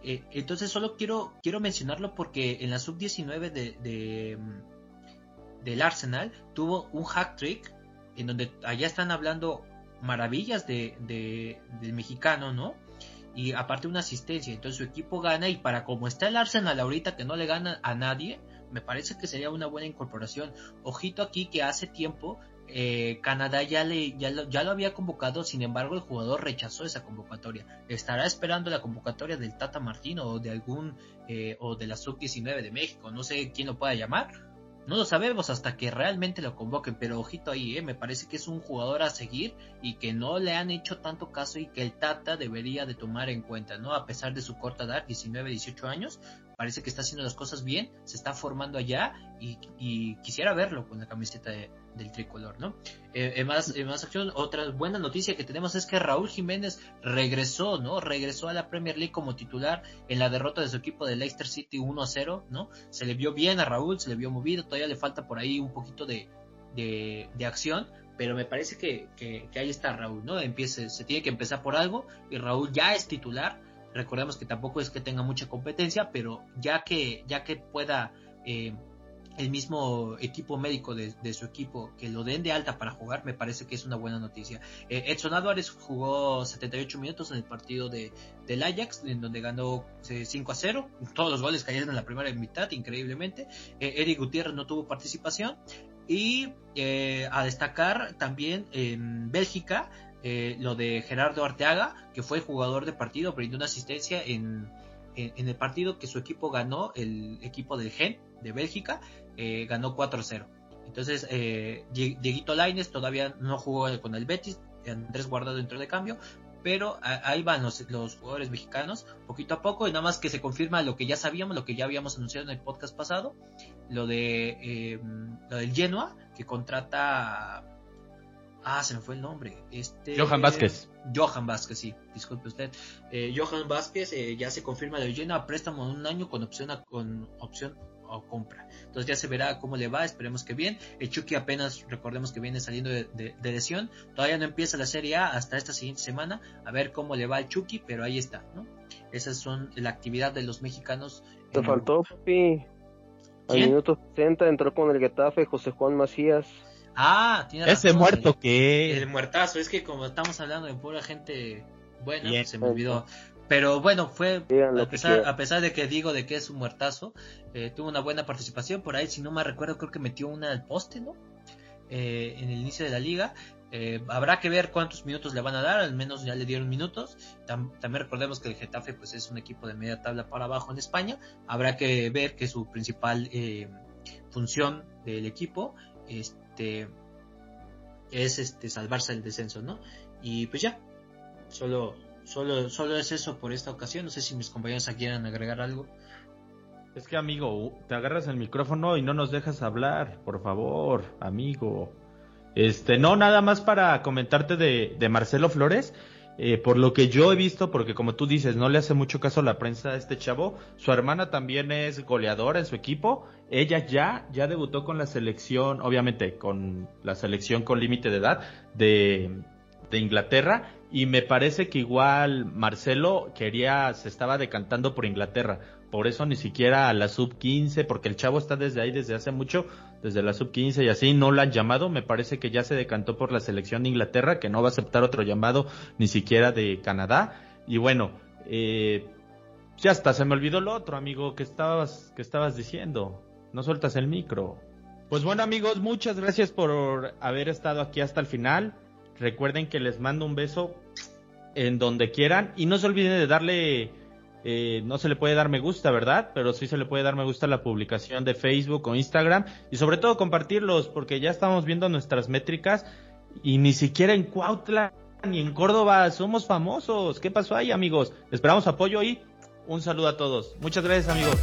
Eh, entonces solo quiero, quiero mencionarlo porque en la sub-19 de, mm, del Arsenal tuvo un hack trick en donde allá están hablando maravillas de, del mexicano, ¿no? y aparte una asistencia, entonces su equipo gana y para como está el Arsenal ahorita que no le gana a nadie, me parece que sería una buena incorporación. Ojito aquí que hace tiempo eh, Canadá ya, le, ya, lo, ya lo había convocado, sin embargo el jugador rechazó esa convocatoria. Estará esperando la convocatoria del Tata Martino o de algún eh, o de la sub-19 de México, no sé quién lo pueda llamar, no lo sabemos hasta que realmente lo convoquen, pero ojito ahí, ¿eh? me parece que es un jugador a seguir y que no le han hecho tanto caso y que el Tata debería de tomar en cuenta, ¿no? A pesar de su corta edad, 19, 18 años, parece que está haciendo las cosas bien, se está formando allá y, quisiera verlo con la camiseta del tricolor, ¿no? Eh, en, más, más acción, otra buena noticia que tenemos es que Raúl Jiménez regresó, ¿no? Regresó a la Premier League como titular en la derrota de su equipo de Leicester City 1-0, ¿no? Se le vio bien a Raúl, se le vio movido, todavía le falta por ahí un poquito de, de, acción, pero me parece que, que, ahí está Raúl, ¿no? Empiece, se tiene que empezar por algo y Raúl ya es titular Recordemos que tampoco es que tenga mucha competencia, pero ya que, ya que pueda eh, el mismo equipo médico de, su equipo que lo den de alta para jugar, me parece que es una buena noticia. Eh, Edson Álvarez jugó 78 minutos en el partido de, del Ajax, en donde ganó 5 a 0. Todos los goles cayeron en la primera mitad, increíblemente. Eh, Eric Gutiérrez no tuvo participación. Y a destacar también en Bélgica, eh, lo de Gerardo Arteaga, que fue jugador de partido, brindó una asistencia en, en, el partido que su equipo ganó, el equipo del Gen de Bélgica, eh, ganó 4-0. Entonces, eh, Dieguito Laines todavía no jugó con el Betis, Andrés Guardado dentro de cambio, pero ahí van los, los, jugadores mexicanos, poquito a poco, y nada más que se confirma lo que ya sabíamos, lo que ya habíamos anunciado en el podcast pasado, lo de lo del Genoa, que contrata Ah, se me fue el nombre. Este, Johan Vázquez. Johan Vázquez, sí, disculpe usted. Eh, Johan Vázquez eh, ya se confirma de lleno a préstamo de un año con opción a, con opción o compra. Entonces ya se verá cómo le va, esperemos que bien. El Chucky apenas, recordemos que viene saliendo de, lesión. Todavía no empieza la Serie A hasta esta siguiente semana. A ver cómo le va al Chucky, pero ahí está, ¿no? Esas son la actividad de los mexicanos. Te faltó. Al minuto 60 entró con el Getafe José Juan Macías. Ah, tiene razón. Ese muerto que. El muertazo, es que como estamos hablando de pura gente buena, pues se me olvidó. Pero bueno, fue a pesar, a pesar, de que digo de que es un muertazo, eh, tuvo una buena participación. Por ahí, si no me recuerdo, creo que metió una al poste, ¿no? Eh, en el inicio de la liga. Eh, habrá que ver cuántos minutos le van a dar, al menos ya le dieron minutos. también recordemos que el Getafe pues es un equipo de media tabla para abajo en España. Habrá que ver que su principal función del equipo es este, es este salvarse del descenso, ¿no? Y pues ya, solo, solo, solo es eso por esta ocasión. No sé si mis compañeros quieran agregar algo. Es que amigo, te agarras el micrófono y no nos dejas hablar, por favor, amigo. Este, no, nada más para comentarte de, de Marcelo Flores. Eh, por lo que yo he visto, porque como tú dices, no le hace mucho caso la prensa a este chavo, su hermana también es goleadora en su equipo, ella ya, ya debutó con la selección, obviamente con la selección con límite de edad de, de Inglaterra, y me parece que igual Marcelo quería, se estaba decantando por Inglaterra, por eso ni siquiera a la sub 15, porque el chavo está desde ahí desde hace mucho, desde la sub 15 y así, no la han llamado, me parece que ya se decantó por la selección de Inglaterra, que no va a aceptar otro llamado ni siquiera de Canadá, y bueno, eh, ya hasta se me olvidó lo otro, amigo, que estabas, que estabas diciendo, no sueltas el micro. Pues bueno amigos, muchas gracias por haber estado aquí hasta el final. Recuerden que les mando un beso en donde quieran y no se olviden de darle eh, no se le puede dar me gusta, ¿verdad? Pero sí se le puede dar me gusta la publicación de Facebook o Instagram y sobre todo compartirlos porque ya estamos viendo nuestras métricas y ni siquiera en Cuautla ni en Córdoba somos famosos. ¿Qué pasó ahí, amigos? Esperamos apoyo y un saludo a todos. Muchas gracias, amigos.